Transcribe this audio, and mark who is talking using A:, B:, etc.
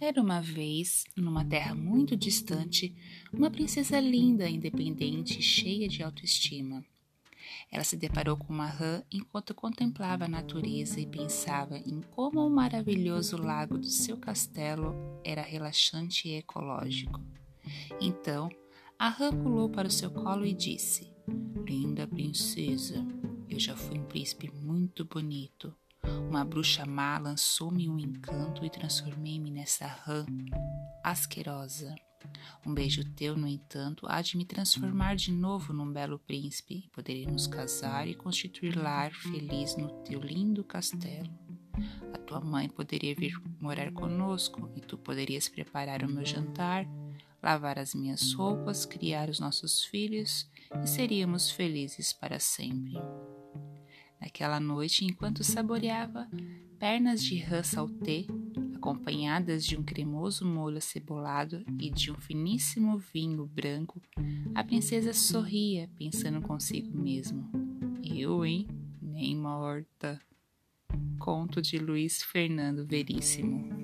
A: Era uma vez, numa terra muito distante, uma princesa linda, independente e cheia de autoestima. Ela se deparou com uma rã enquanto contemplava a natureza e pensava em como o maravilhoso lago do seu castelo era relaxante e ecológico. Então, a rã pulou para o seu colo e disse: Linda princesa, eu já fui um príncipe muito bonito. Uma bruxa má lançou-me um encanto e transformei-me nessa rã asquerosa. Um beijo teu, no entanto, há de me transformar de novo num belo príncipe. Poderemos casar e constituir lar feliz no teu lindo castelo. A tua mãe poderia vir morar conosco e tu poderias preparar o meu jantar, lavar as minhas roupas, criar os nossos filhos e seríamos felizes para sempre. Naquela noite, enquanto saboreava pernas de rã saltê, acompanhadas de um cremoso molho acebolado e de um finíssimo vinho branco, a princesa sorria, pensando consigo mesmo. Eu, hein? Nem morta. Conto de Luiz Fernando Veríssimo.